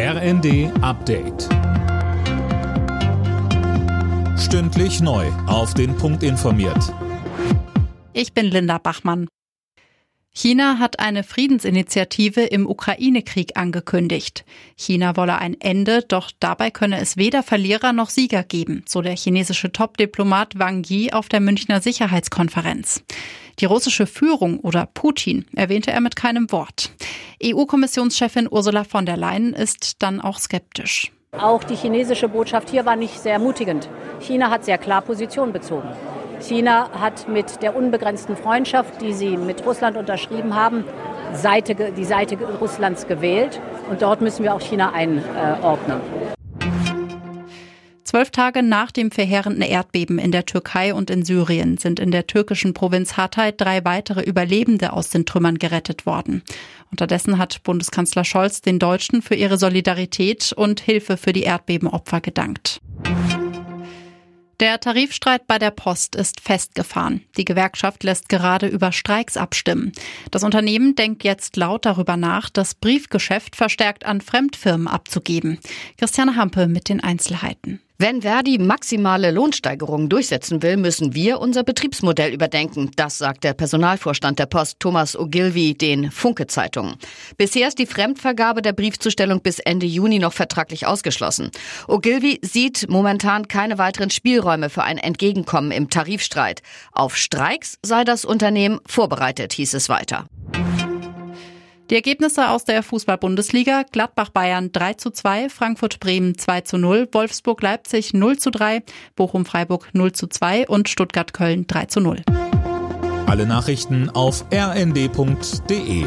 RND Update. Stündlich neu. Auf den Punkt informiert. Ich bin Linda Bachmann. China hat eine Friedensinitiative im Ukraine-Krieg angekündigt. China wolle ein Ende, doch dabei könne es weder Verlierer noch Sieger geben, so der chinesische Top-Diplomat Wang Yi auf der Münchner Sicherheitskonferenz. Die russische Führung oder Putin erwähnte er mit keinem Wort. EU-Kommissionschefin Ursula von der Leyen ist dann auch skeptisch. Auch die chinesische Botschaft hier war nicht sehr ermutigend. China hat sehr klar Position bezogen. China hat mit der unbegrenzten Freundschaft, die sie mit Russland unterschrieben haben, Seite, die Seite Russlands gewählt. Und dort müssen wir auch China einordnen. Zwölf Tage nach dem verheerenden Erdbeben in der Türkei und in Syrien sind in der türkischen Provinz Hatay drei weitere Überlebende aus den Trümmern gerettet worden. Unterdessen hat Bundeskanzler Scholz den Deutschen für ihre Solidarität und Hilfe für die Erdbebenopfer gedankt. Der Tarifstreit bei der Post ist festgefahren. Die Gewerkschaft lässt gerade über Streiks abstimmen. Das Unternehmen denkt jetzt laut darüber nach, das Briefgeschäft verstärkt an Fremdfirmen abzugeben. Christiane Hampe mit den Einzelheiten. Wenn Verdi maximale Lohnsteigerungen durchsetzen will, müssen wir unser Betriebsmodell überdenken. Das sagt der Personalvorstand der Post Thomas Ogilvy den Funke-Zeitungen. Bisher ist die Fremdvergabe der Briefzustellung bis Ende Juni noch vertraglich ausgeschlossen. Ogilvy sieht momentan keine weiteren Spielräume für ein Entgegenkommen im Tarifstreit. Auf Streiks sei das Unternehmen vorbereitet, hieß es weiter. Die Ergebnisse aus der Fußball-Bundesliga: Gladbach-Bayern 3 zu 2, Frankfurt-Bremen 2 zu 0, Wolfsburg-Leipzig 0 zu 3, Bochum-Freiburg 0 zu 2 und Stuttgart-Köln 3 zu 0. Alle Nachrichten auf rnd.de